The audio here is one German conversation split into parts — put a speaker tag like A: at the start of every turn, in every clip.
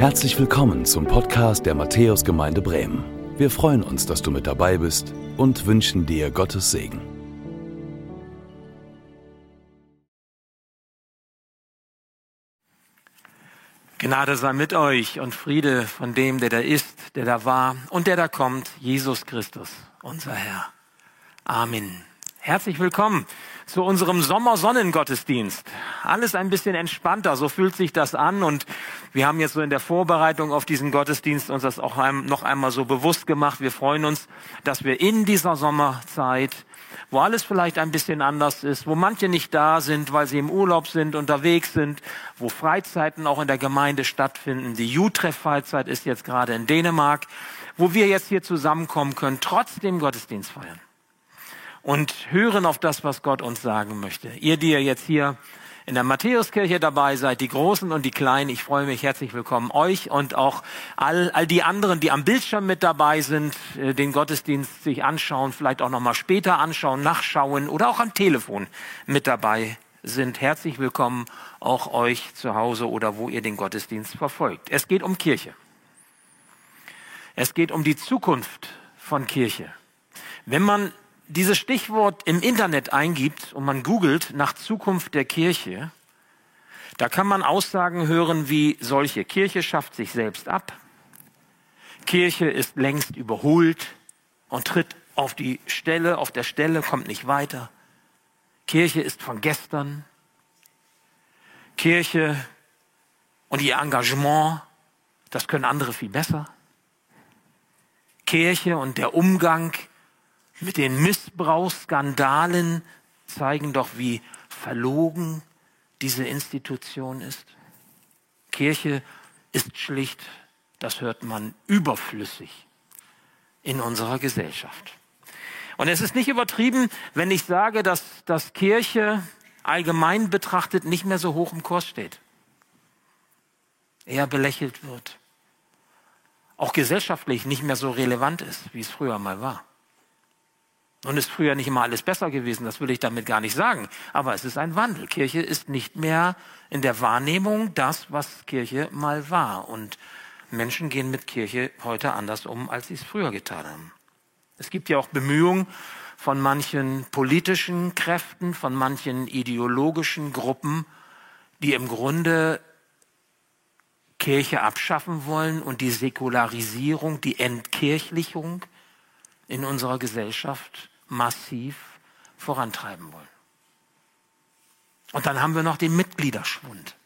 A: Herzlich willkommen zum Podcast der Matthäusgemeinde Bremen. Wir freuen uns, dass du mit dabei bist und wünschen dir Gottes Segen.
B: Gnade sei mit euch und Friede von dem, der da ist, der da war und der da kommt, Jesus Christus, unser Herr. Amen. Herzlich willkommen zu unserem Sommersonnengottesdienst. Alles ein bisschen entspannter, so fühlt sich das an. Und wir haben jetzt so in der Vorbereitung auf diesen Gottesdienst uns das auch noch einmal so bewusst gemacht. Wir freuen uns, dass wir in dieser Sommerzeit, wo alles vielleicht ein bisschen anders ist, wo manche nicht da sind, weil sie im Urlaub sind, unterwegs sind, wo Freizeiten auch in der Gemeinde stattfinden. Die Jutreff-Freizeit ist jetzt gerade in Dänemark, wo wir jetzt hier zusammenkommen können, trotzdem Gottesdienst feiern und hören auf das, was Gott uns sagen möchte. Ihr, die ihr jetzt hier in der Matthäuskirche dabei seid, die Großen und die Kleinen, ich freue mich herzlich willkommen euch und auch all, all die anderen, die am Bildschirm mit dabei sind, äh, den Gottesdienst sich anschauen, vielleicht auch nochmal später anschauen, nachschauen oder auch am Telefon mit dabei sind. Herzlich willkommen auch euch zu Hause oder wo ihr den Gottesdienst verfolgt. Es geht um Kirche. Es geht um die Zukunft von Kirche. Wenn man dieses Stichwort im Internet eingibt und man googelt nach Zukunft der Kirche, da kann man Aussagen hören wie solche. Kirche schafft sich selbst ab. Kirche ist längst überholt und tritt auf die Stelle, auf der Stelle, kommt nicht weiter. Kirche ist von gestern. Kirche und ihr Engagement, das können andere viel besser. Kirche und der Umgang mit den Missbrauchsskandalen zeigen doch, wie verlogen diese Institution ist. Kirche ist schlicht, das hört man, überflüssig in unserer Gesellschaft. Und es ist nicht übertrieben, wenn ich sage, dass, dass Kirche allgemein betrachtet nicht mehr so hoch im Kurs steht. Eher belächelt wird. Auch gesellschaftlich nicht mehr so relevant ist, wie es früher mal war. Nun ist früher nicht immer alles besser gewesen, das will ich damit gar nicht sagen. Aber es ist ein Wandel. Kirche ist nicht mehr in der Wahrnehmung das, was Kirche mal war. Und Menschen gehen mit Kirche heute anders um, als sie es früher getan haben. Es gibt ja auch Bemühungen von manchen politischen Kräften, von manchen ideologischen Gruppen, die im Grunde Kirche abschaffen wollen und die Säkularisierung, die Entkirchlichung in unserer Gesellschaft massiv vorantreiben wollen. Und dann haben wir noch den Mitgliederschwund.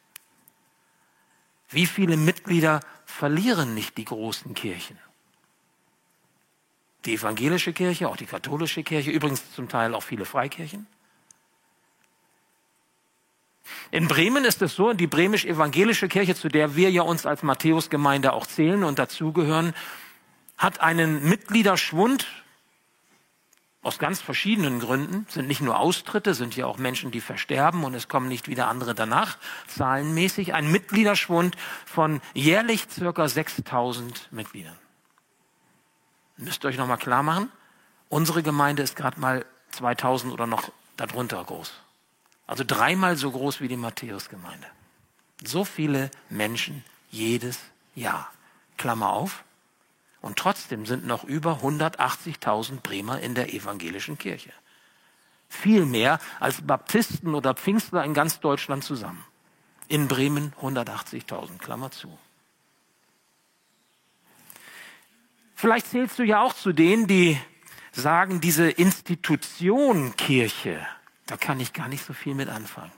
B: Wie viele Mitglieder verlieren nicht die großen Kirchen? Die evangelische Kirche, auch die katholische Kirche, übrigens zum Teil auch viele Freikirchen. In Bremen ist es so, die bremisch-evangelische Kirche, zu der wir ja uns als Matthäusgemeinde auch zählen und dazugehören, hat einen Mitgliederschwund aus ganz verschiedenen Gründen, sind nicht nur Austritte, sind ja auch Menschen, die versterben und es kommen nicht wieder andere danach, zahlenmäßig, ein Mitgliederschwund von jährlich circa 6000 Mitgliedern. Müsst ihr euch nochmal klar machen, unsere Gemeinde ist gerade mal 2000 oder noch darunter groß. Also dreimal so groß wie die Matthäusgemeinde. So viele Menschen jedes Jahr. Klammer auf, und trotzdem sind noch über 180.000 Bremer in der evangelischen Kirche. Viel mehr als Baptisten oder Pfingstler in ganz Deutschland zusammen. In Bremen 180.000, Klammer zu. Vielleicht zählst du ja auch zu denen, die sagen, diese Institution Kirche, da kann ich gar nicht so viel mit anfangen.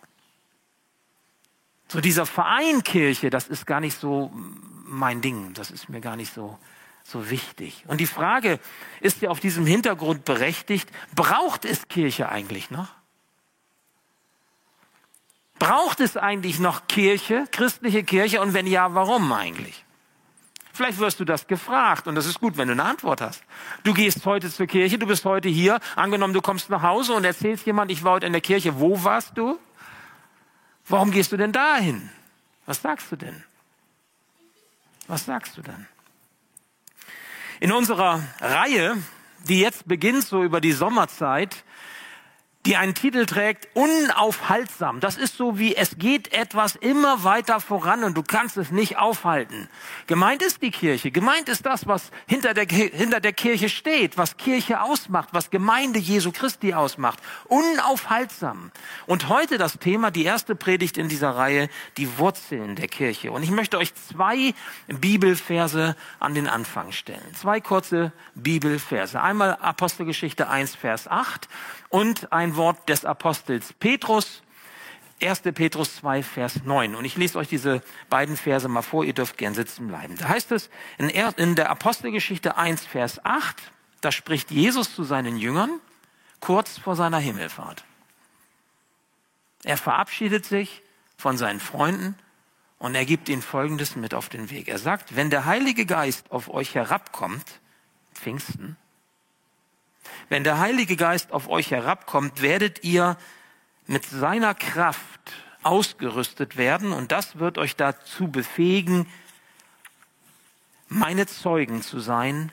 B: So dieser Verein Kirche, das ist gar nicht so mein Ding, das ist mir gar nicht so so wichtig. Und die Frage ist ja auf diesem Hintergrund berechtigt, braucht es Kirche eigentlich noch? Braucht es eigentlich noch Kirche, christliche Kirche? Und wenn ja, warum eigentlich? Vielleicht wirst du das gefragt und das ist gut, wenn du eine Antwort hast. Du gehst heute zur Kirche, du bist heute hier, angenommen du kommst nach Hause und erzählst jemand, ich war heute in der Kirche. Wo warst du? Warum gehst du denn dahin? Was sagst du denn? Was sagst du denn? In unserer Reihe, die jetzt beginnt, so über die Sommerzeit, die einen Titel trägt, unaufhaltsam. Das ist so wie, es geht etwas immer weiter voran und du kannst es nicht aufhalten. Gemeint ist die Kirche. Gemeint ist das, was hinter der, hinter der Kirche steht, was Kirche ausmacht, was Gemeinde Jesu Christi ausmacht. Unaufhaltsam. Und heute das Thema, die erste Predigt in dieser Reihe, die Wurzeln der Kirche. Und ich möchte euch zwei Bibelverse an den Anfang stellen. Zwei kurze Bibelverse. Einmal Apostelgeschichte 1, Vers 8 und ein Wort des Apostels Petrus, 1. Petrus 2, Vers 9. Und ich lese euch diese beiden Verse mal vor, ihr dürft gern sitzen bleiben. Da heißt es in der Apostelgeschichte 1, Vers 8, da spricht Jesus zu seinen Jüngern kurz vor seiner Himmelfahrt. Er verabschiedet sich von seinen Freunden und er gibt ihnen Folgendes mit auf den Weg. Er sagt, wenn der Heilige Geist auf euch herabkommt, Pfingsten, wenn der Heilige Geist auf euch herabkommt, werdet ihr mit seiner Kraft ausgerüstet werden und das wird euch dazu befähigen, meine Zeugen zu sein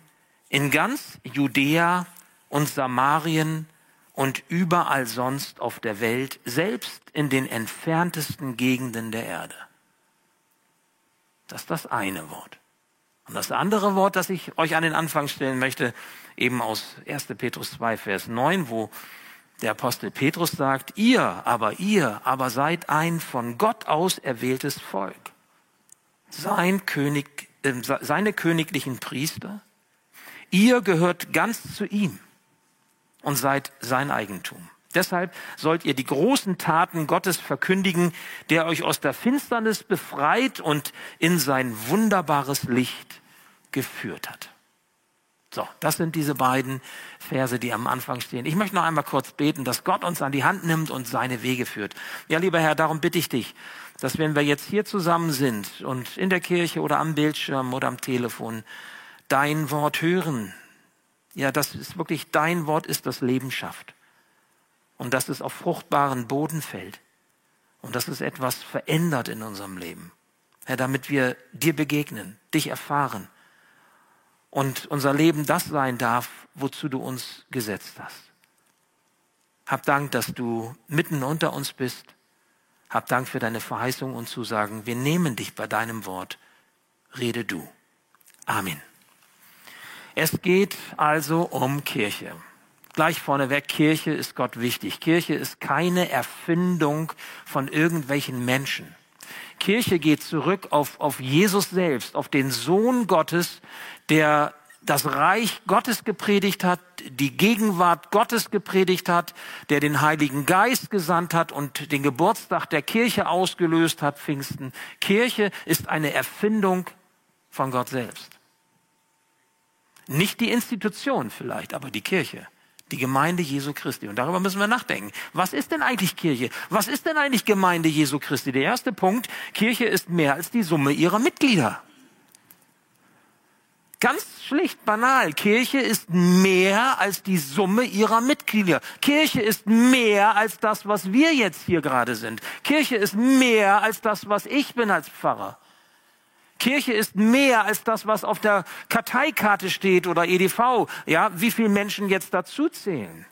B: in ganz Judäa und Samarien und überall sonst auf der Welt, selbst in den entferntesten Gegenden der Erde. Das ist das eine Wort. Und das andere Wort, das ich euch an den Anfang stellen möchte, eben aus 1. Petrus 2, Vers 9, wo der Apostel Petrus sagt, ihr, aber ihr, aber seid ein von Gott aus erwähltes Volk. Sein König, äh, seine königlichen Priester. Ihr gehört ganz zu ihm und seid sein Eigentum. Deshalb sollt ihr die großen Taten Gottes verkündigen, der euch aus der Finsternis befreit und in sein wunderbares Licht geführt hat. So, das sind diese beiden Verse, die am Anfang stehen. Ich möchte noch einmal kurz beten, dass Gott uns an die Hand nimmt und seine Wege führt. Ja, lieber Herr, darum bitte ich dich, dass wenn wir jetzt hier zusammen sind und in der Kirche oder am Bildschirm oder am Telefon dein Wort hören, ja, das ist wirklich dein Wort ist, das Leben schafft. Und dass es auf fruchtbaren Boden fällt. Und dass es etwas verändert in unserem Leben. Herr, damit wir dir begegnen, dich erfahren und unser Leben das sein darf, wozu du uns gesetzt hast. Hab Dank, dass du mitten unter uns bist. Hab Dank für deine Verheißung und Zusagen. Wir nehmen dich bei deinem Wort. Rede du. Amen. Es geht also um Kirche. Gleich vorneweg, Kirche ist Gott wichtig. Kirche ist keine Erfindung von irgendwelchen Menschen. Kirche geht zurück auf, auf Jesus selbst, auf den Sohn Gottes, der das Reich Gottes gepredigt hat, die Gegenwart Gottes gepredigt hat, der den Heiligen Geist gesandt hat und den Geburtstag der Kirche ausgelöst hat, Pfingsten. Kirche ist eine Erfindung von Gott selbst. Nicht die Institution vielleicht, aber die Kirche. Die Gemeinde Jesu Christi. Und darüber müssen wir nachdenken. Was ist denn eigentlich Kirche? Was ist denn eigentlich Gemeinde Jesu Christi? Der erste Punkt, Kirche ist mehr als die Summe ihrer Mitglieder. Ganz schlicht, banal. Kirche ist mehr als die Summe ihrer Mitglieder. Kirche ist mehr als das, was wir jetzt hier gerade sind. Kirche ist mehr als das, was ich bin als Pfarrer. Kirche ist mehr als das, was auf der Karteikarte steht oder EDV. Ja, wie viele Menschen jetzt dazu zählen?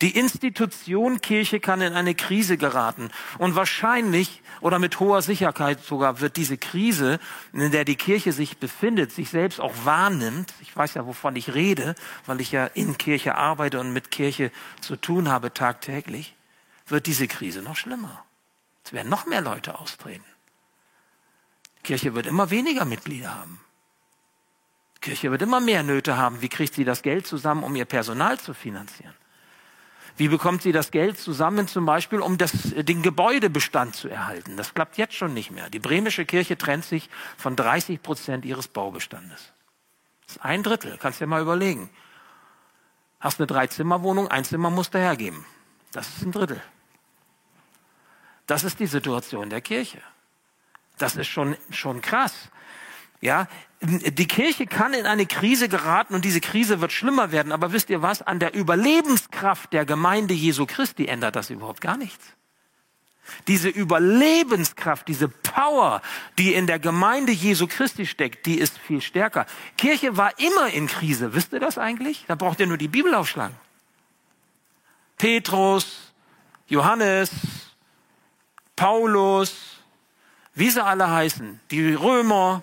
B: Die Institution Kirche kann in eine Krise geraten. Und wahrscheinlich oder mit hoher Sicherheit sogar wird diese Krise, in der die Kirche sich befindet, sich selbst auch wahrnimmt. Ich weiß ja, wovon ich rede, weil ich ja in Kirche arbeite und mit Kirche zu tun habe tagtäglich, wird diese Krise noch schlimmer. Es werden noch mehr Leute austreten. Kirche wird immer weniger Mitglieder haben. Kirche wird immer mehr Nöte haben. Wie kriegt sie das Geld zusammen, um ihr Personal zu finanzieren? Wie bekommt sie das Geld zusammen, zum Beispiel, um das, den Gebäudebestand zu erhalten? Das klappt jetzt schon nicht mehr. Die bremische Kirche trennt sich von 30 Prozent ihres Baubestandes. Das ist ein Drittel. Kannst dir mal überlegen. Hast eine Dreizimmerwohnung, ein Zimmer musst du hergeben. Das ist ein Drittel. Das ist die Situation der Kirche. Das ist schon, schon krass. Ja, die Kirche kann in eine Krise geraten und diese Krise wird schlimmer werden. Aber wisst ihr was? An der Überlebenskraft der Gemeinde Jesu Christi ändert das überhaupt gar nichts. Diese Überlebenskraft, diese Power, die in der Gemeinde Jesu Christi steckt, die ist viel stärker. Kirche war immer in Krise. Wisst ihr das eigentlich? Da braucht ihr nur die Bibel aufschlagen. Petrus, Johannes, Paulus, wie sie alle heißen, die Römer,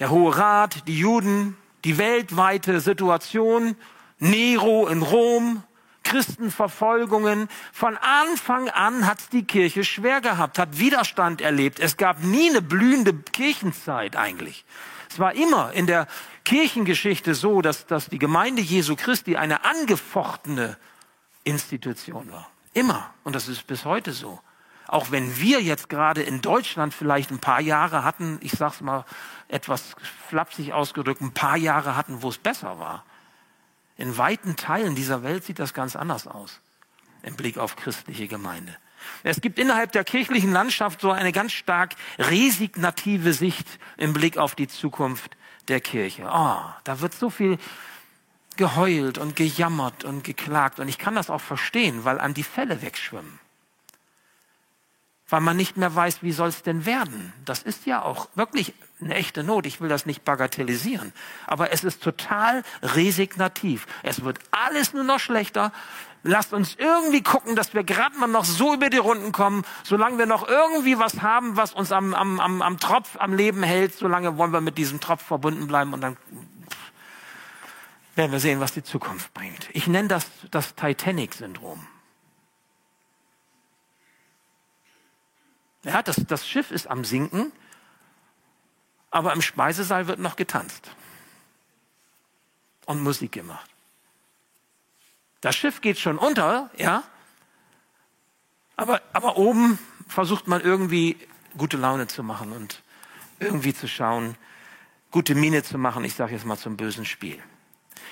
B: der Hohe Rat, die Juden, die weltweite Situation, Nero in Rom, Christenverfolgungen. Von Anfang an hat die Kirche schwer gehabt, hat Widerstand erlebt. Es gab nie eine blühende Kirchenzeit eigentlich. Es war immer in der Kirchengeschichte so, dass, dass die Gemeinde Jesu Christi eine angefochtene Institution war. Immer. Und das ist bis heute so. Auch wenn wir jetzt gerade in Deutschland vielleicht ein paar Jahre hatten, ich sag's mal etwas flapsig ausgedrückt, ein paar Jahre hatten, wo es besser war. In weiten Teilen dieser Welt sieht das ganz anders aus im Blick auf christliche Gemeinde. Es gibt innerhalb der kirchlichen Landschaft so eine ganz stark resignative Sicht im Blick auf die Zukunft der Kirche. Oh, da wird so viel geheult und gejammert und geklagt. Und ich kann das auch verstehen, weil an die Fälle wegschwimmen weil man nicht mehr weiß, wie soll es denn werden. Das ist ja auch wirklich eine echte Not. Ich will das nicht bagatellisieren. Aber es ist total resignativ. Es wird alles nur noch schlechter. Lasst uns irgendwie gucken, dass wir gerade mal noch so über die Runden kommen. Solange wir noch irgendwie was haben, was uns am, am, am, am Tropf am Leben hält, solange wollen wir mit diesem Tropf verbunden bleiben und dann werden wir sehen, was die Zukunft bringt. Ich nenne das das Titanic-Syndrom. Ja, das, das Schiff ist am Sinken, aber im Speisesaal wird noch getanzt und Musik gemacht. Das Schiff geht schon unter, ja, aber, aber oben versucht man irgendwie gute Laune zu machen und irgendwie zu schauen, gute Miene zu machen, ich sage jetzt mal zum bösen Spiel.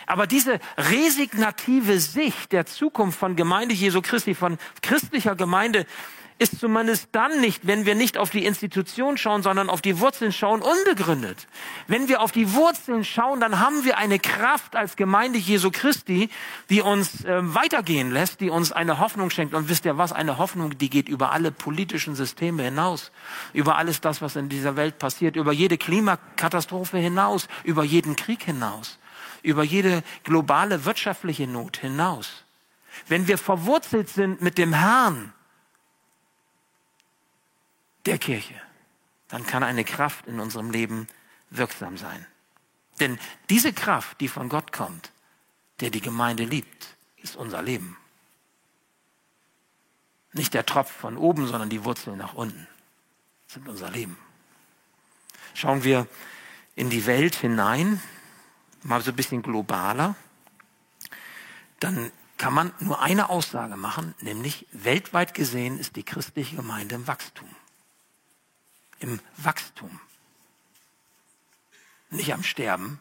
B: Aber diese resignative Sicht der Zukunft von Gemeinde Jesu Christi, von christlicher Gemeinde, ist zumindest dann nicht, wenn wir nicht auf die Institution schauen, sondern auf die Wurzeln schauen, unbegründet. Wenn wir auf die Wurzeln schauen, dann haben wir eine Kraft als Gemeinde Jesu Christi, die uns äh, weitergehen lässt, die uns eine Hoffnung schenkt. Und wisst ihr was? Eine Hoffnung, die geht über alle politischen Systeme hinaus, über alles das, was in dieser Welt passiert, über jede Klimakatastrophe hinaus, über jeden Krieg hinaus, über jede globale wirtschaftliche Not hinaus. Wenn wir verwurzelt sind mit dem Herrn, der Kirche, dann kann eine Kraft in unserem Leben wirksam sein. Denn diese Kraft, die von Gott kommt, der die Gemeinde liebt, ist unser Leben. Nicht der Tropf von oben, sondern die Wurzeln nach unten sind unser Leben. Schauen wir in die Welt hinein, mal so ein bisschen globaler, dann kann man nur eine Aussage machen, nämlich weltweit gesehen ist die christliche Gemeinde im Wachstum im Wachstum. Nicht am Sterben,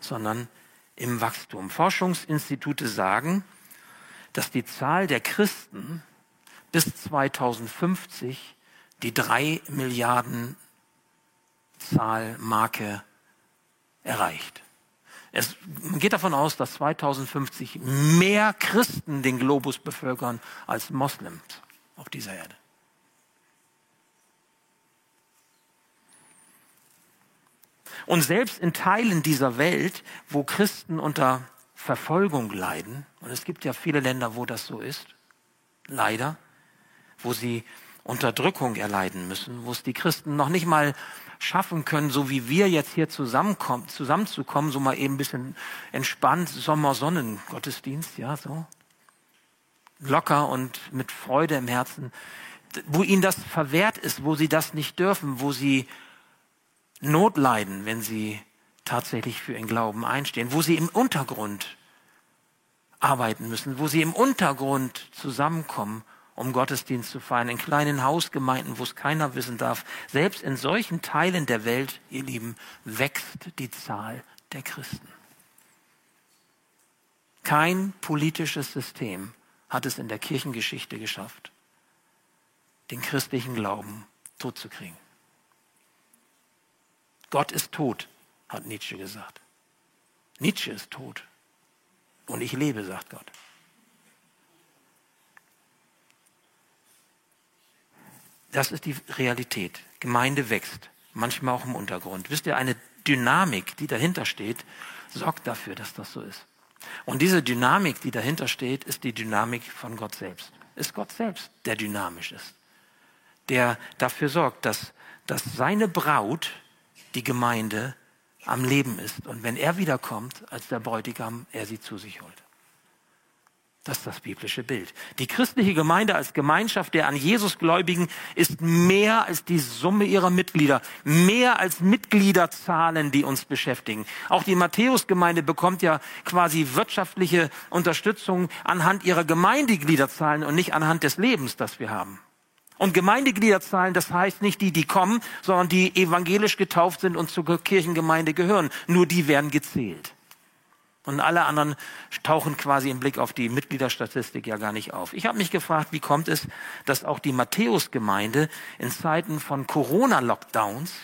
B: sondern im Wachstum. Forschungsinstitute sagen, dass die Zahl der Christen bis 2050 die drei Milliarden Zahlmarke erreicht. Es geht davon aus, dass 2050 mehr Christen den Globus bevölkern als Moslems auf dieser Erde. Und selbst in Teilen dieser Welt, wo Christen unter Verfolgung leiden, und es gibt ja viele Länder, wo das so ist, leider, wo sie Unterdrückung erleiden müssen, wo es die Christen noch nicht mal schaffen können, so wie wir jetzt hier zusammenkommen, zusammenzukommen, so mal eben ein bisschen entspannt, Sommersonnen-Gottesdienst, ja, so. Locker und mit Freude im Herzen, wo ihnen das verwehrt ist, wo sie das nicht dürfen, wo sie Not leiden, wenn sie tatsächlich für ihren Glauben einstehen, wo sie im Untergrund arbeiten müssen, wo sie im Untergrund zusammenkommen, um Gottesdienst zu feiern, in kleinen Hausgemeinden, wo es keiner wissen darf. Selbst in solchen Teilen der Welt, ihr Lieben, wächst die Zahl der Christen. Kein politisches System hat es in der Kirchengeschichte geschafft, den christlichen Glauben totzukriegen. Gott ist tot, hat Nietzsche gesagt. Nietzsche ist tot. Und ich lebe, sagt Gott. Das ist die Realität. Gemeinde wächst, manchmal auch im Untergrund. Wisst ihr, eine Dynamik, die dahinter steht, sorgt dafür, dass das so ist. Und diese Dynamik, die dahinter steht, ist die Dynamik von Gott selbst. Ist Gott selbst, der dynamisch ist. Der dafür sorgt, dass, dass seine Braut, die Gemeinde, am Leben ist. Und wenn er wiederkommt als der Bräutigam, er sie zu sich holt. Das ist das biblische Bild. Die christliche Gemeinde als Gemeinschaft der an Jesus Gläubigen ist mehr als die Summe ihrer Mitglieder, mehr als Mitgliederzahlen, die uns beschäftigen. Auch die Matthäusgemeinde bekommt ja quasi wirtschaftliche Unterstützung anhand ihrer Gemeindegliederzahlen und nicht anhand des Lebens, das wir haben. Und Gemeindegliederzahlen, das heißt nicht die, die kommen, sondern die evangelisch getauft sind und zur Kirchengemeinde gehören. Nur die werden gezählt. Und alle anderen tauchen quasi im Blick auf die Mitgliederstatistik ja gar nicht auf. Ich habe mich gefragt, wie kommt es, dass auch die Matthäusgemeinde in Zeiten von Corona-Lockdowns,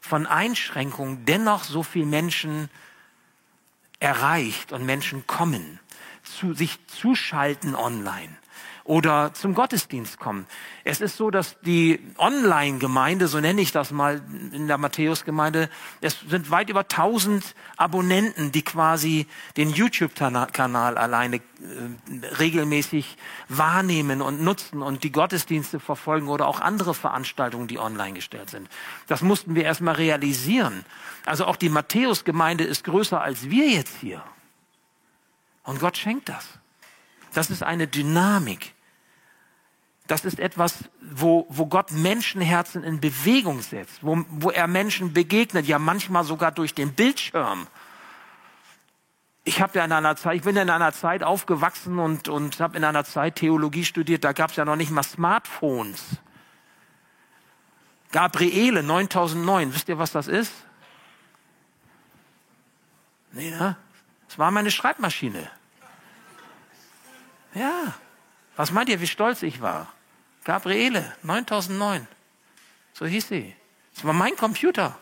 B: von Einschränkungen dennoch so viel Menschen erreicht und Menschen kommen, zu, sich zuschalten online oder zum Gottesdienst kommen. Es ist so, dass die Online-Gemeinde, so nenne ich das mal in der Matthäus-Gemeinde, es sind weit über 1000 Abonnenten, die quasi den YouTube-Kanal alleine äh, regelmäßig wahrnehmen und nutzen und die Gottesdienste verfolgen oder auch andere Veranstaltungen, die online gestellt sind. Das mussten wir erstmal realisieren. Also auch die Matthäus-Gemeinde ist größer als wir jetzt hier. Und Gott schenkt das. Das ist eine Dynamik. Das ist etwas, wo, wo Gott Menschenherzen in Bewegung setzt, wo, wo er Menschen begegnet, ja manchmal sogar durch den Bildschirm. Ich habe ja in einer Zeit, ich bin in einer Zeit aufgewachsen und, und habe in einer Zeit Theologie studiert, da gab es ja noch nicht mal Smartphones. Gabriele 9009, wisst ihr, was das ist? Nee, ne? Das war meine Schreibmaschine. Ja. Was meint ihr, wie stolz ich war? Gabriele, 9009. So hieß sie. Das war mein Computer.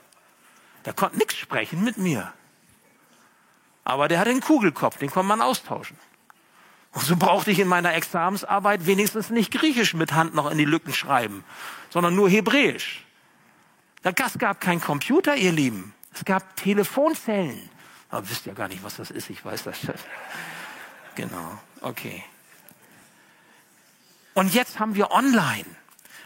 B: Der konnte nichts sprechen mit mir. Aber der hatte einen Kugelkopf, den konnte man austauschen. Und so brauchte ich in meiner Examensarbeit wenigstens nicht Griechisch mit Hand noch in die Lücken schreiben, sondern nur Hebräisch. Es gab keinen Computer, ihr Lieben. Es gab Telefonzellen. Aber wisst ja gar nicht, was das ist. Ich weiß das. Genau. Okay. Und jetzt haben wir online.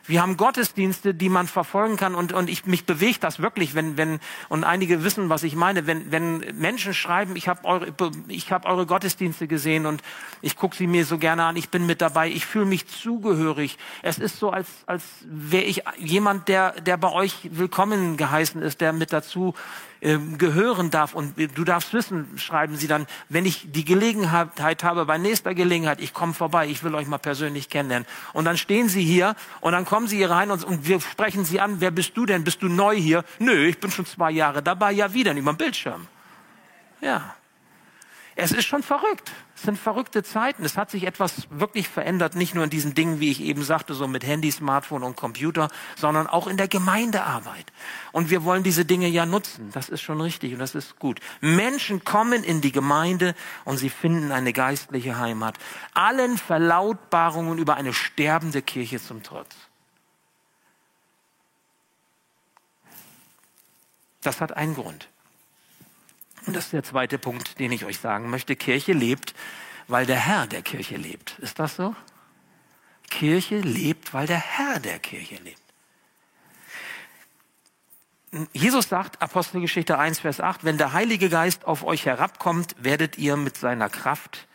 B: Wir haben Gottesdienste, die man verfolgen kann und, und ich, mich bewegt das wirklich, wenn, wenn, und einige wissen, was ich meine, wenn, wenn Menschen schreiben, ich habe eure, ich hab eure Gottesdienste gesehen und ich gucke sie mir so gerne an, ich bin mit dabei, ich fühle mich zugehörig. Es ist so, als, als wäre ich jemand, der, der bei euch willkommen geheißen ist, der mit dazu ähm, gehören darf. Und du darfst wissen, schreiben sie dann, wenn ich die Gelegenheit habe, bei nächster Gelegenheit, ich komme vorbei, ich will euch mal persönlich kennenlernen. Und dann stehen sie hier und dann kommen sie hier rein und, wir sprechen sie an, wer bist du denn? Bist du neu hier? Nö, ich bin schon zwei Jahre dabei, ja wieder, über den Bildschirm. Ja. Es ist schon verrückt. Es sind verrückte Zeiten. Es hat sich etwas wirklich verändert, nicht nur in diesen Dingen, wie ich eben sagte, so mit Handy, Smartphone und Computer, sondern auch in der Gemeindearbeit. Und wir wollen diese Dinge ja nutzen. Das ist schon richtig und das ist gut. Menschen kommen in die Gemeinde und sie finden eine geistliche Heimat. Allen Verlautbarungen über eine sterbende Kirche zum Trotz. Das hat einen Grund. Und das ist der zweite Punkt, den ich euch sagen möchte. Kirche lebt, weil der Herr der Kirche lebt. Ist das so? Kirche lebt, weil der Herr der Kirche lebt. Jesus sagt, Apostelgeschichte 1, Vers 8, wenn der Heilige Geist auf euch herabkommt, werdet ihr mit seiner Kraft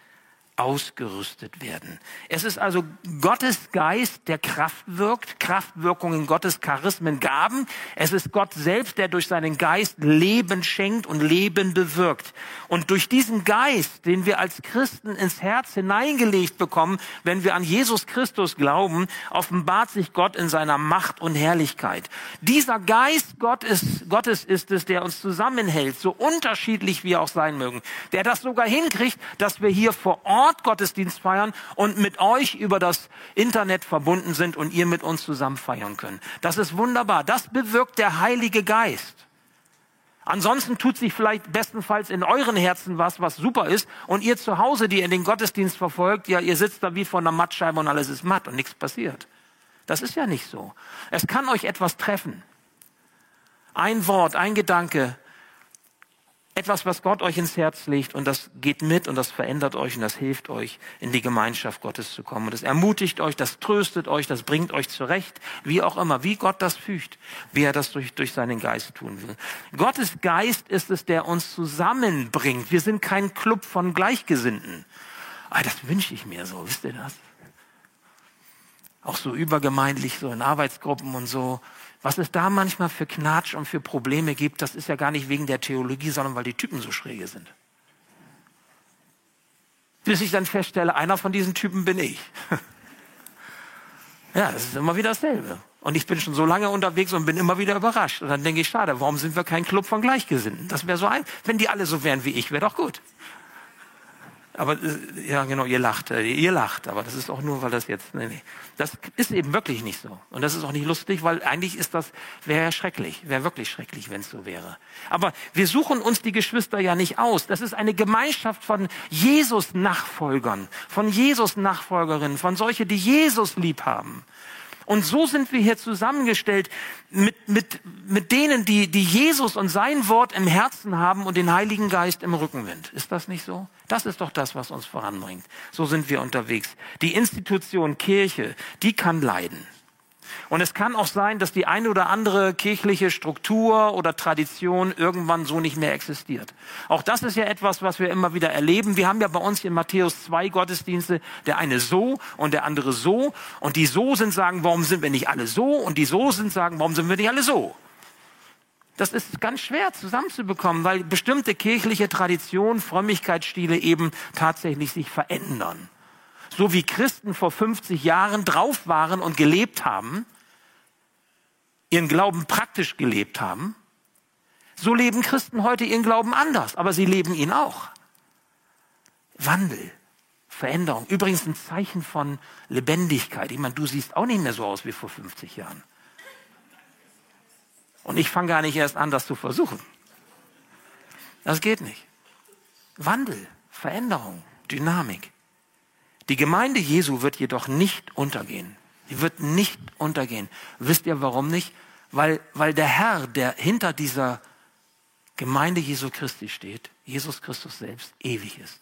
B: ausgerüstet werden. Es ist also Gottes Geist, der Kraft wirkt, Kraftwirkungen Gottes Charismen gaben. Es ist Gott selbst, der durch seinen Geist Leben schenkt und Leben bewirkt. Und durch diesen Geist, den wir als Christen ins Herz hineingelegt bekommen, wenn wir an Jesus Christus glauben, offenbart sich Gott in seiner Macht und Herrlichkeit. Dieser Geist Gottes, Gottes ist es, der uns zusammenhält, so unterschiedlich wir auch sein mögen, der das sogar hinkriegt, dass wir hier vor Ort Ort Gottesdienst feiern und mit euch über das Internet verbunden sind und ihr mit uns zusammen feiern könnt. Das ist wunderbar. Das bewirkt der Heilige Geist. Ansonsten tut sich vielleicht bestenfalls in euren Herzen was, was super ist. Und ihr zu Hause, die ihr den Gottesdienst verfolgt, ja, ihr sitzt da wie vor einer Mattscheibe und alles ist matt und nichts passiert. Das ist ja nicht so. Es kann euch etwas treffen. Ein Wort, ein Gedanke, etwas, was Gott euch ins Herz legt und das geht mit und das verändert euch und das hilft euch, in die Gemeinschaft Gottes zu kommen. Und das ermutigt euch, das tröstet euch, das bringt euch zurecht, wie auch immer, wie Gott das fügt, wie er das durch, durch seinen Geist tun will. Gottes Geist ist es, der uns zusammenbringt. Wir sind kein Club von Gleichgesinnten. Ah, das wünsche ich mir so, wisst ihr das? Auch so übergemeindlich, so in Arbeitsgruppen und so. Was es da manchmal für Knatsch und für Probleme gibt, das ist ja gar nicht wegen der Theologie, sondern weil die Typen so schräge sind. Bis ich dann feststelle, einer von diesen Typen bin ich. ja, das ist immer wieder dasselbe. Und ich bin schon so lange unterwegs und bin immer wieder überrascht. Und dann denke ich, schade, warum sind wir kein Club von Gleichgesinnten? Das wäre so ein, wenn die alle so wären wie ich, wäre doch gut. Aber äh, ja, genau, ihr lacht, äh, ihr lacht, aber das ist auch nur, weil das jetzt, nee, nee. Das ist eben wirklich nicht so. Und das ist auch nicht lustig, weil eigentlich ist das, wäre ja schrecklich, wäre wirklich schrecklich, wenn es so wäre. Aber wir suchen uns die Geschwister ja nicht aus. Das ist eine Gemeinschaft von Jesus-Nachfolgern, von Jesus-Nachfolgerinnen, von solche, die Jesus lieb haben. Und so sind wir hier zusammengestellt mit, mit, mit denen, die, die Jesus und sein Wort im Herzen haben und den Heiligen Geist im Rückenwind. Ist das nicht so? Das ist doch das, was uns voranbringt. So sind wir unterwegs. Die Institution Kirche, die kann leiden. Und es kann auch sein, dass die eine oder andere kirchliche Struktur oder Tradition irgendwann so nicht mehr existiert. Auch das ist ja etwas, was wir immer wieder erleben. Wir haben ja bei uns in Matthäus zwei Gottesdienste, der eine so und der andere so. Und die so sind sagen, warum sind wir nicht alle so? Und die so sind sagen, warum sind wir nicht alle so? Das ist ganz schwer zusammenzubekommen, weil bestimmte kirchliche Traditionen, Frömmigkeitsstile eben tatsächlich sich verändern. So wie Christen vor 50 Jahren drauf waren und gelebt haben, ihren Glauben praktisch gelebt haben, so leben Christen heute ihren Glauben anders, aber sie leben ihn auch. Wandel, Veränderung, übrigens ein Zeichen von Lebendigkeit. Ich meine, du siehst auch nicht mehr so aus wie vor 50 Jahren. Und ich fange gar nicht erst an, das zu versuchen. Das geht nicht. Wandel, Veränderung, Dynamik. Die Gemeinde Jesu wird jedoch nicht untergehen. Die wird nicht untergehen. Wisst ihr warum nicht? Weil, weil der Herr, der hinter dieser Gemeinde Jesu Christi steht, Jesus Christus selbst, ewig ist.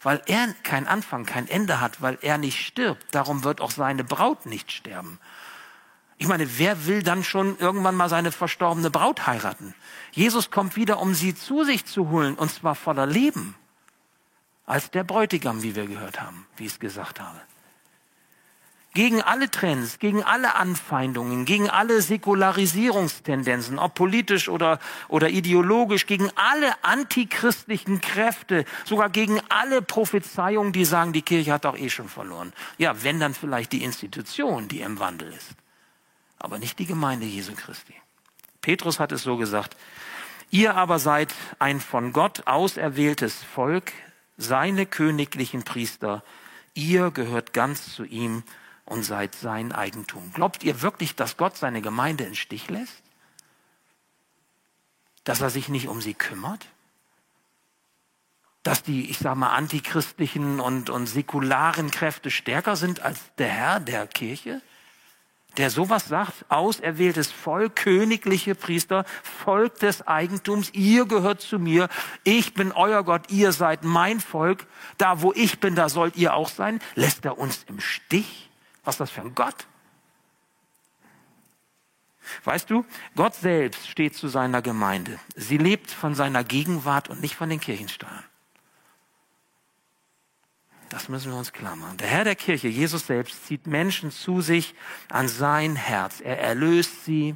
B: Weil er kein Anfang, kein Ende hat, weil er nicht stirbt. Darum wird auch seine Braut nicht sterben. Ich meine, wer will dann schon irgendwann mal seine verstorbene Braut heiraten? Jesus kommt wieder, um sie zu sich zu holen, und zwar voller Leben. Als der Bräutigam, wie wir gehört haben, wie ich es gesagt habe gegen alle Trends, gegen alle Anfeindungen, gegen alle Säkularisierungstendenzen, ob politisch oder, oder ideologisch, gegen alle antichristlichen Kräfte, sogar gegen alle Prophezeiungen, die sagen, die Kirche hat doch eh schon verloren. Ja, wenn dann vielleicht die Institution, die im Wandel ist, aber nicht die Gemeinde Jesu Christi. Petrus hat es so gesagt, ihr aber seid ein von Gott auserwähltes Volk, seine königlichen Priester, ihr gehört ganz zu ihm und seid sein Eigentum. Glaubt ihr wirklich, dass Gott seine Gemeinde in Stich lässt? Dass er sich nicht um sie kümmert? Dass die, ich sage mal, antichristlichen und, und säkularen Kräfte stärker sind als der Herr der Kirche? Der sowas sagt, auserwähltes Volk, königliche Priester, Volk des Eigentums, ihr gehört zu mir, ich bin euer Gott, ihr seid mein Volk, da wo ich bin, da sollt ihr auch sein. Lässt er uns im Stich? Was ist das für ein Gott? Weißt du, Gott selbst steht zu seiner Gemeinde. Sie lebt von seiner Gegenwart und nicht von den Kirchensteuern. Das müssen wir uns klar machen. Der Herr der Kirche, Jesus selbst, zieht Menschen zu sich an sein Herz. Er erlöst sie,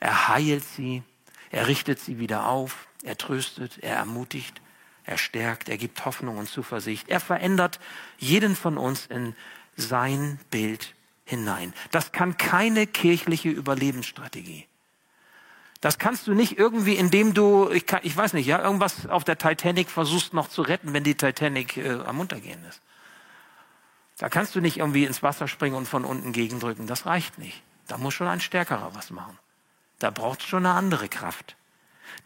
B: er heilt sie, er richtet sie wieder auf, er tröstet, er ermutigt, er stärkt, er gibt Hoffnung und Zuversicht. Er verändert jeden von uns in sein Bild hinein. Das kann keine kirchliche Überlebensstrategie. Das kannst du nicht irgendwie, indem du, ich, kann, ich weiß nicht, ja, irgendwas auf der Titanic versuchst noch zu retten, wenn die Titanic äh, am Untergehen ist. Da kannst du nicht irgendwie ins Wasser springen und von unten gegendrücken. Das reicht nicht. Da muss schon ein Stärkerer was machen. Da braucht es schon eine andere Kraft.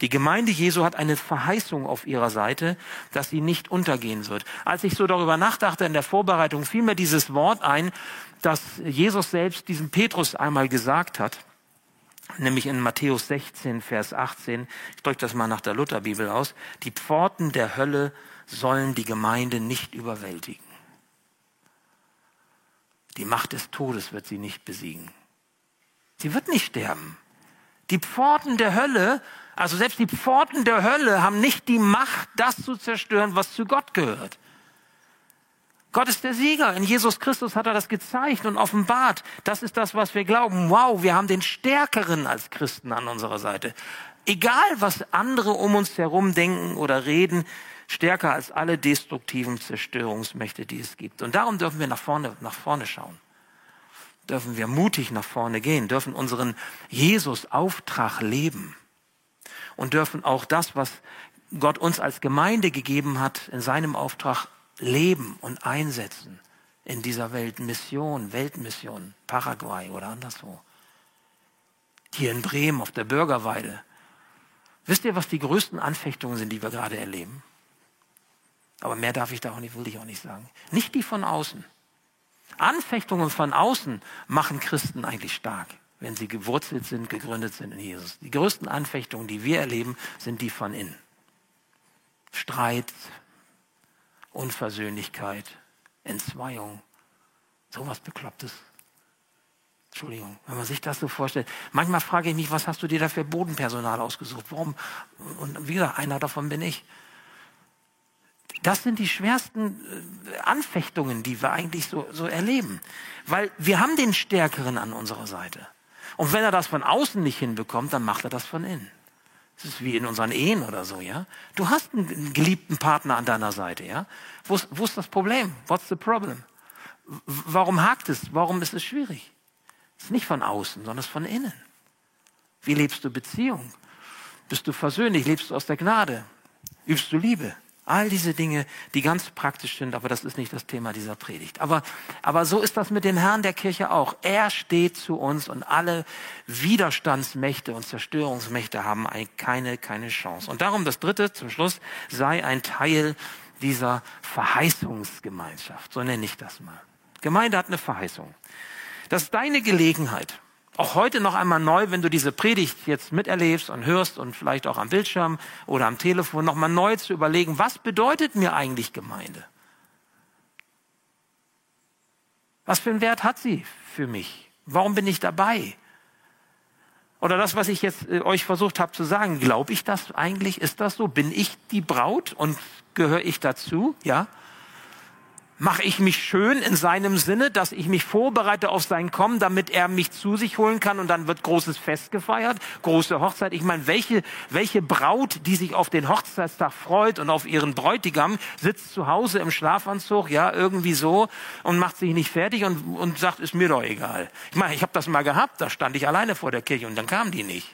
B: Die Gemeinde Jesu hat eine Verheißung auf ihrer Seite, dass sie nicht untergehen wird. Als ich so darüber nachdachte in der Vorbereitung, fiel mir dieses Wort ein, das Jesus selbst diesem Petrus einmal gesagt hat. nämlich in Matthäus 16, Vers 18. Ich drücke das mal nach der Lutherbibel aus. Die Pforten der Hölle sollen die Gemeinde nicht überwältigen. Die Macht des Todes wird sie nicht besiegen. Sie wird nicht sterben. Die Pforten der Hölle, also selbst die Pforten der Hölle haben nicht die Macht, das zu zerstören, was zu Gott gehört. Gott ist der Sieger. In Jesus Christus hat er das gezeigt und offenbart. Das ist das, was wir glauben. Wow, wir haben den Stärkeren als Christen an unserer Seite. Egal, was andere um uns herum denken oder reden, stärker als alle destruktiven Zerstörungsmächte, die es gibt. Und darum dürfen wir nach vorne, nach vorne schauen. Dürfen wir mutig nach vorne gehen, dürfen unseren Jesus-Auftrag leben und dürfen auch das, was Gott uns als Gemeinde gegeben hat, in seinem Auftrag leben und einsetzen in dieser Welt. Mission, Weltmission, Paraguay oder anderswo. Hier in Bremen auf der Bürgerweide. Wisst ihr, was die größten Anfechtungen sind, die wir gerade erleben? Aber mehr darf ich da auch nicht, will ich auch nicht sagen. Nicht die von außen. Anfechtungen von außen machen Christen eigentlich stark, wenn sie gewurzelt sind, gegründet sind in Jesus. Die größten Anfechtungen, die wir erleben, sind die von innen. Streit, Unversöhnlichkeit, Entzweiung, sowas Beklopptes. Entschuldigung, wenn man sich das so vorstellt. Manchmal frage ich mich, was hast du dir da für Bodenpersonal ausgesucht? Warum? Und wie gesagt, einer davon bin ich. Das sind die schwersten äh, Anfechtungen, die wir eigentlich so, so erleben. Weil wir haben den Stärkeren an unserer Seite. Und wenn er das von außen nicht hinbekommt, dann macht er das von innen. Das ist wie in unseren Ehen oder so, ja. Du hast einen geliebten Partner an deiner Seite, ja. Wo ist, wo ist das Problem? What's the problem? Warum hakt es? Warum ist es schwierig? Es ist nicht von außen, sondern es ist von innen. Wie lebst du Beziehung? Bist du versöhnlich? Lebst du aus der Gnade? Übst du Liebe? All diese Dinge, die ganz praktisch sind, aber das ist nicht das Thema dieser Predigt. Aber, aber so ist das mit dem Herrn der Kirche auch. Er steht zu uns und alle Widerstandsmächte und Zerstörungsmächte haben keine, keine Chance. Und darum das dritte zum Schluss, sei ein Teil dieser Verheißungsgemeinschaft. So nenne ich das mal. Gemeinde hat eine Verheißung. Das ist deine Gelegenheit auch heute noch einmal neu, wenn du diese Predigt jetzt miterlebst und hörst und vielleicht auch am Bildschirm oder am Telefon, noch mal neu zu überlegen, was bedeutet mir eigentlich Gemeinde? Was für einen Wert hat sie für mich? Warum bin ich dabei? Oder das, was ich jetzt äh, euch versucht habe zu sagen, glaube ich das eigentlich? Ist das so? Bin ich die Braut und gehöre ich dazu? Ja? Mache ich mich schön in seinem Sinne, dass ich mich vorbereite auf sein Kommen, damit er mich zu sich holen kann und dann wird großes Fest gefeiert, große Hochzeit. Ich meine, welche, welche Braut, die sich auf den Hochzeitstag freut und auf ihren Bräutigam, sitzt zu Hause im Schlafanzug, ja, irgendwie so und macht sich nicht fertig und, und sagt, ist mir doch egal. Ich meine, ich habe das mal gehabt, da stand ich alleine vor der Kirche und dann kamen die nicht.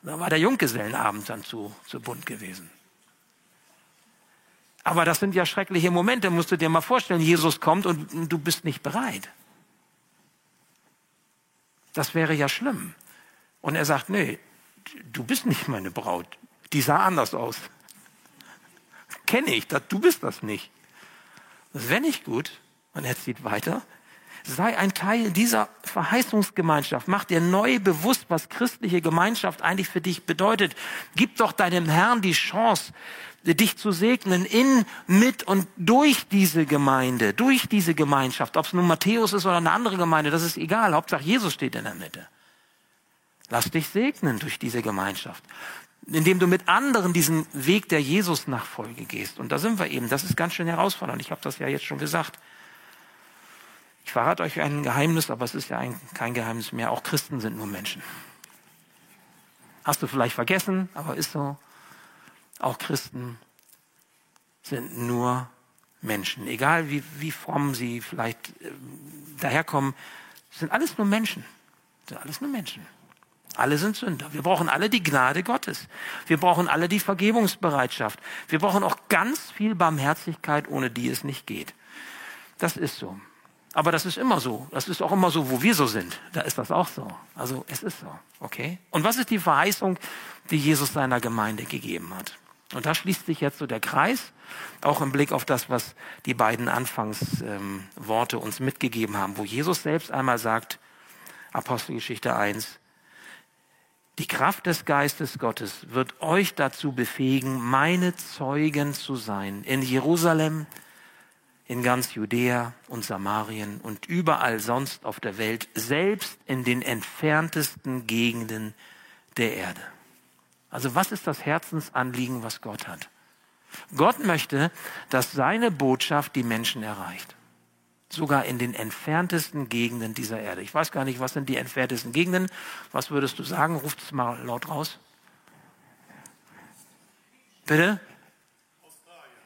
B: Da war der Junggesellenabend dann zu, zu bunt gewesen. Aber das sind ja schreckliche Momente, musst du dir mal vorstellen. Jesus kommt und du bist nicht bereit. Das wäre ja schlimm. Und er sagt, nee, du bist nicht meine Braut. Die sah anders aus. Kenne ich, du bist das nicht. Das wäre nicht gut. Und er zieht weiter. Sei ein Teil dieser Verheißungsgemeinschaft. Mach dir neu bewusst, was christliche Gemeinschaft eigentlich für dich bedeutet. Gib doch deinem Herrn die Chance, dich zu segnen in, mit und durch diese Gemeinde, durch diese Gemeinschaft. Ob es nun Matthäus ist oder eine andere Gemeinde, das ist egal. Hauptsache Jesus steht in der Mitte. Lass dich segnen durch diese Gemeinschaft, indem du mit anderen diesen Weg der Jesus-Nachfolge gehst. Und da sind wir eben. Das ist ganz schön herausfordernd. Ich habe das ja jetzt schon gesagt. Ich verrate euch ein Geheimnis, aber es ist ja ein, kein Geheimnis mehr. Auch Christen sind nur Menschen. Hast du vielleicht vergessen, aber ist so. Auch Christen sind nur Menschen. Egal wie, wie fromm sie vielleicht äh, daherkommen, sind alles nur Menschen. Sind alles nur Menschen. Alle sind Sünder. Wir brauchen alle die Gnade Gottes. Wir brauchen alle die Vergebungsbereitschaft. Wir brauchen auch ganz viel Barmherzigkeit, ohne die es nicht geht. Das ist so. Aber das ist immer so. Das ist auch immer so, wo wir so sind. Da ist das auch so. Also es ist so. Okay? Und was ist die Verheißung, die Jesus seiner Gemeinde gegeben hat? Und da schließt sich jetzt so der Kreis, auch im Blick auf das, was die beiden Anfangsworte ähm, uns mitgegeben haben, wo Jesus selbst einmal sagt, Apostelgeschichte 1. Die Kraft des Geistes Gottes wird euch dazu befähigen, meine Zeugen zu sein. In Jerusalem, in ganz Judäa und Samarien und überall sonst auf der Welt, selbst in den entferntesten Gegenden der Erde. Also was ist das Herzensanliegen, was Gott hat? Gott möchte, dass seine Botschaft die Menschen erreicht. Sogar in den entferntesten Gegenden dieser Erde. Ich weiß gar nicht, was sind die entferntesten Gegenden? Was würdest du sagen? Ruft es mal laut raus. Bitte?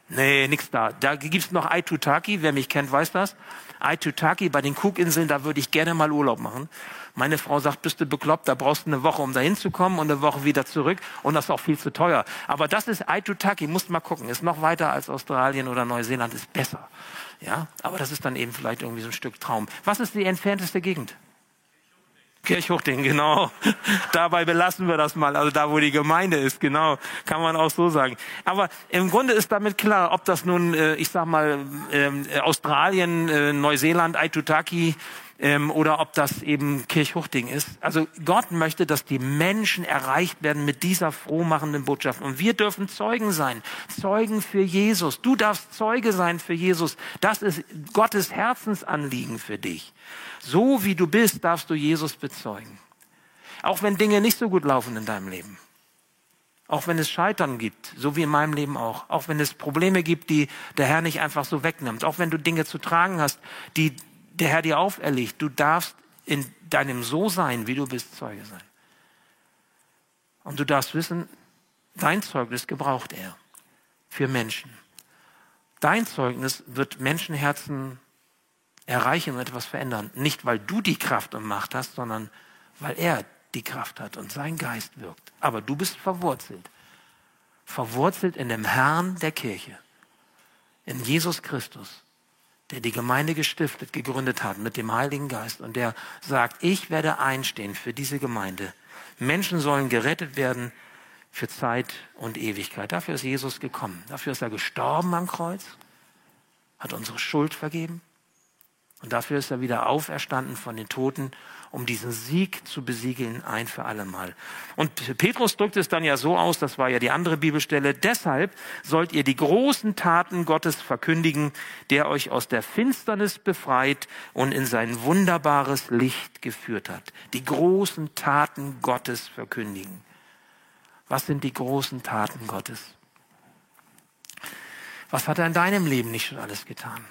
B: Nee, nix da. Da gibt's noch Aitutaki. Wer mich kennt, weiß das. Aitutaki bei den Cookinseln, da würde ich gerne mal Urlaub machen. Meine Frau sagt, bist du bekloppt, da brauchst du eine Woche, um da hinzukommen und eine Woche wieder zurück und das ist auch viel zu teuer. Aber das ist Aitutaki, musst mal gucken, ist noch weiter als Australien oder Neuseeland, ist besser. Ja, aber das ist dann eben vielleicht irgendwie so ein Stück Traum. Was ist die entfernteste Gegend? Kirchhochding, genau. Dabei belassen wir das mal. Also da, wo die Gemeinde ist, genau. Kann man auch so sagen. Aber im Grunde ist damit klar, ob das nun, äh, ich sag mal, ähm, Australien, äh, Neuseeland, Aitutaki, ähm, oder ob das eben Kirchhuchting ist. Also Gott möchte, dass die Menschen erreicht werden mit dieser frohmachenden Botschaft. Und wir dürfen Zeugen sein, Zeugen für Jesus. Du darfst Zeuge sein für Jesus. Das ist Gottes Herzensanliegen für dich. So wie du bist, darfst du Jesus bezeugen. Auch wenn Dinge nicht so gut laufen in deinem Leben. Auch wenn es Scheitern gibt, so wie in meinem Leben auch. Auch wenn es Probleme gibt, die der Herr nicht einfach so wegnimmt. Auch wenn du Dinge zu tragen hast, die der Herr dir auferlegt. Du darfst in deinem So sein, wie du bist, Zeuge sein. Und du darfst wissen, dein Zeugnis gebraucht er für Menschen. Dein Zeugnis wird Menschenherzen erreichen und etwas verändern. Nicht, weil du die Kraft und Macht hast, sondern weil er die Kraft hat und sein Geist wirkt. Aber du bist verwurzelt. Verwurzelt in dem Herrn der Kirche, in Jesus Christus der die Gemeinde gestiftet, gegründet hat mit dem Heiligen Geist und der sagt, ich werde einstehen für diese Gemeinde. Menschen sollen gerettet werden für Zeit und Ewigkeit. Dafür ist Jesus gekommen. Dafür ist er gestorben am Kreuz, hat unsere Schuld vergeben und dafür ist er wieder auferstanden von den Toten um diesen Sieg zu besiegeln ein für allemal. Und Petrus drückt es dann ja so aus, das war ja die andere Bibelstelle, deshalb sollt ihr die großen Taten Gottes verkündigen, der euch aus der Finsternis befreit und in sein wunderbares Licht geführt hat. Die großen Taten Gottes verkündigen. Was sind die großen Taten Gottes? Was hat er in deinem Leben nicht schon alles getan?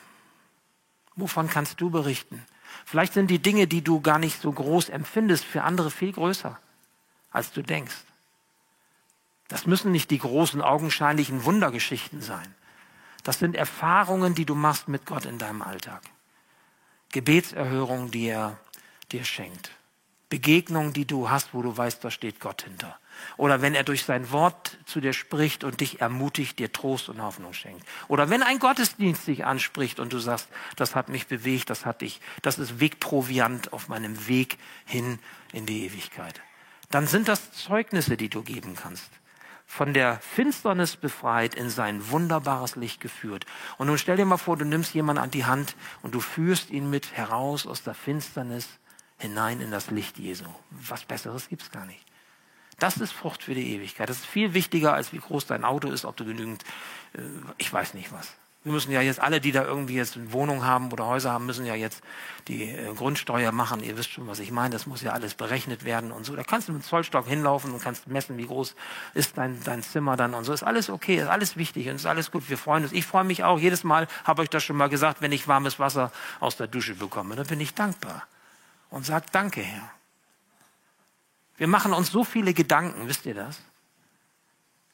B: Wovon kannst du berichten? Vielleicht sind die Dinge, die du gar nicht so groß empfindest, für andere viel größer, als du denkst. Das müssen nicht die großen, augenscheinlichen Wundergeschichten sein. Das sind Erfahrungen, die du machst mit Gott in deinem Alltag. Gebetserhörungen, die er dir schenkt. Begegnungen, die du hast, wo du weißt, da steht Gott hinter. Oder wenn er durch sein Wort zu dir spricht und dich ermutigt, dir Trost und Hoffnung schenkt. Oder wenn ein Gottesdienst dich anspricht und du sagst, das hat mich bewegt, das hat dich, das ist Wegproviant auf meinem Weg hin in die Ewigkeit. Dann sind das Zeugnisse, die du geben kannst. Von der Finsternis befreit, in sein wunderbares Licht geführt. Und nun stell dir mal vor, du nimmst jemanden an die Hand und du führst ihn mit heraus aus der Finsternis hinein in das Licht Jesu. Was Besseres gibt's gar nicht. Das ist Frucht für die Ewigkeit. Das ist viel wichtiger, als wie groß dein Auto ist, ob du genügend, äh, ich weiß nicht was. Wir müssen ja jetzt alle, die da irgendwie jetzt eine Wohnung haben oder Häuser haben, müssen ja jetzt die äh, Grundsteuer machen. Ihr wisst schon, was ich meine. Das muss ja alles berechnet werden und so. Da kannst du mit dem Zollstock hinlaufen und kannst messen, wie groß ist dein, dein Zimmer dann und so. Ist alles okay, ist alles wichtig und ist alles gut. Wir freuen uns. Ich freue mich auch. Jedes Mal habe ich das schon mal gesagt, wenn ich warmes Wasser aus der Dusche bekomme. Dann bin ich dankbar und sage Danke, Herr. Wir machen uns so viele Gedanken, wisst ihr das?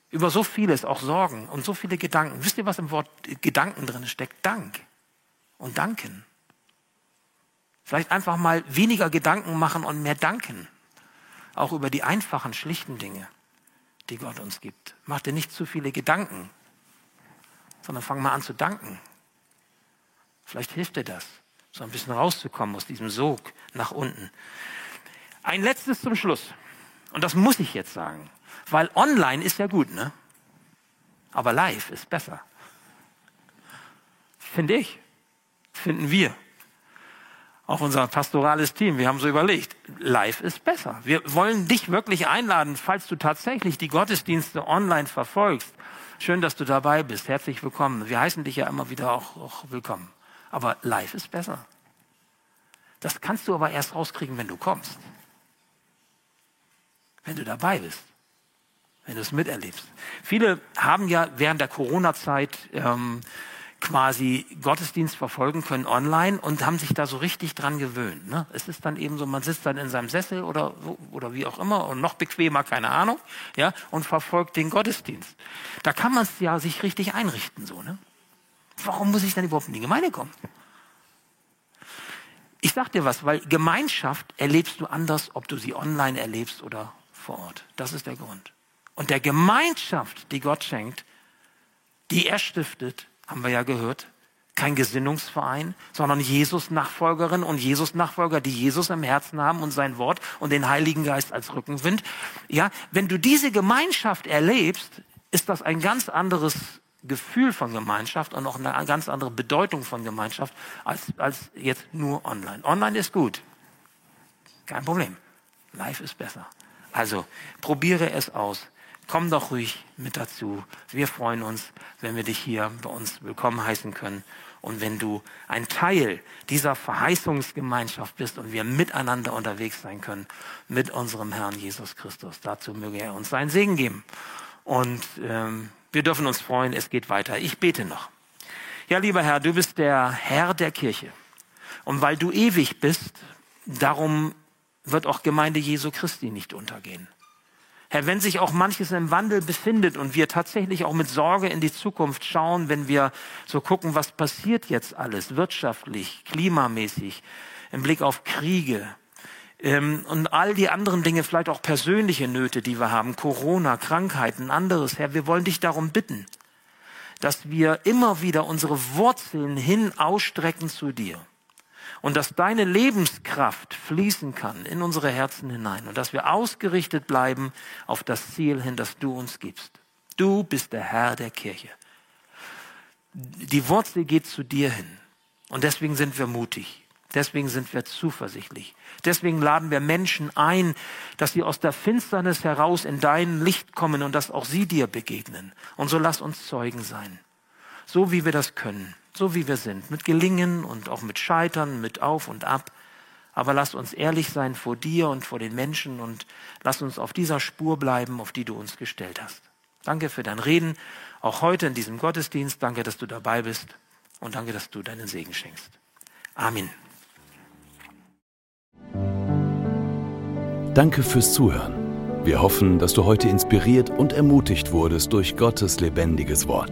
B: Über so vieles, auch Sorgen und so viele Gedanken. Wisst ihr, was im Wort Gedanken drin steckt? Dank und danken. Vielleicht einfach mal weniger Gedanken machen und mehr danken. Auch über die einfachen, schlichten Dinge, die Gott uns gibt. Mach dir nicht zu viele Gedanken, sondern fang mal an zu danken. Vielleicht hilft dir das, so ein bisschen rauszukommen aus diesem Sog nach unten. Ein letztes zum Schluss. Und das muss ich jetzt sagen. Weil online ist ja gut, ne? Aber live ist besser. Finde ich. Finden wir. auch unser pastorales Team, wir haben so überlegt, live ist besser. Wir wollen dich wirklich einladen, falls du tatsächlich die Gottesdienste online verfolgst. Schön, dass du dabei bist. Herzlich willkommen. Wir heißen dich ja immer wieder auch, auch willkommen. Aber live ist besser. Das kannst du aber erst rauskriegen, wenn du kommst. Wenn du dabei bist. Wenn du es miterlebst. Viele haben ja während der Corona-Zeit ähm, quasi Gottesdienst verfolgen können online und haben sich da so richtig dran gewöhnt. Ne? Es ist dann eben so, man sitzt dann in seinem Sessel oder, oder wie auch immer und noch bequemer, keine Ahnung, ja, und verfolgt den Gottesdienst. Da kann man es ja sich richtig einrichten, so, ne? Warum muss ich dann überhaupt in die Gemeinde kommen? Ich sag dir was, weil Gemeinschaft erlebst du anders, ob du sie online erlebst oder vor Ort. Das ist der Grund. Und der Gemeinschaft, die Gott schenkt, die er stiftet, haben wir ja gehört, kein Gesinnungsverein, sondern Jesus-Nachfolgerin und Jesus-Nachfolger, die Jesus im Herzen haben und sein Wort und den Heiligen Geist als Rückenwind. Ja, wenn du diese Gemeinschaft erlebst, ist das ein ganz anderes Gefühl von Gemeinschaft und auch eine ganz andere Bedeutung von Gemeinschaft als, als jetzt nur online. Online ist gut. Kein Problem. Live ist besser. Also probiere es aus. Komm doch ruhig mit dazu. Wir freuen uns, wenn wir dich hier bei uns willkommen heißen können und wenn du ein Teil dieser Verheißungsgemeinschaft bist und wir miteinander unterwegs sein können mit unserem Herrn Jesus Christus. Dazu möge er uns seinen Segen geben. Und ähm, wir dürfen uns freuen, es geht weiter. Ich bete noch. Ja, lieber Herr, du bist der Herr der Kirche. Und weil du ewig bist, darum wird auch Gemeinde Jesu Christi nicht untergehen. Herr, wenn sich auch manches im Wandel befindet und wir tatsächlich auch mit Sorge in die Zukunft schauen, wenn wir so gucken, was passiert jetzt alles wirtschaftlich, klimamäßig, im Blick auf Kriege ähm, und all die anderen Dinge, vielleicht auch persönliche Nöte, die wir haben, Corona, Krankheiten, anderes, Herr, wir wollen dich darum bitten, dass wir immer wieder unsere Wurzeln hin ausstrecken zu dir und dass deine Lebenskraft fließen kann in unsere Herzen hinein und dass wir ausgerichtet bleiben auf das Ziel hin, das du uns gibst. Du bist der Herr der Kirche. Die Wurzel geht zu dir hin und deswegen sind wir mutig. Deswegen sind wir zuversichtlich. Deswegen laden wir Menschen ein, dass sie aus der Finsternis heraus in dein Licht kommen und dass auch sie dir begegnen. Und so lass uns Zeugen sein. So wie wir das können so wie wir sind, mit Gelingen und auch mit Scheitern, mit Auf und Ab. Aber lass uns ehrlich sein vor dir und vor den Menschen und lass uns auf dieser Spur bleiben, auf die du uns gestellt hast. Danke für dein Reden, auch heute in diesem Gottesdienst. Danke, dass du dabei bist und danke, dass du deinen Segen schenkst. Amen.
A: Danke fürs Zuhören. Wir hoffen, dass du heute inspiriert und ermutigt wurdest durch Gottes lebendiges Wort.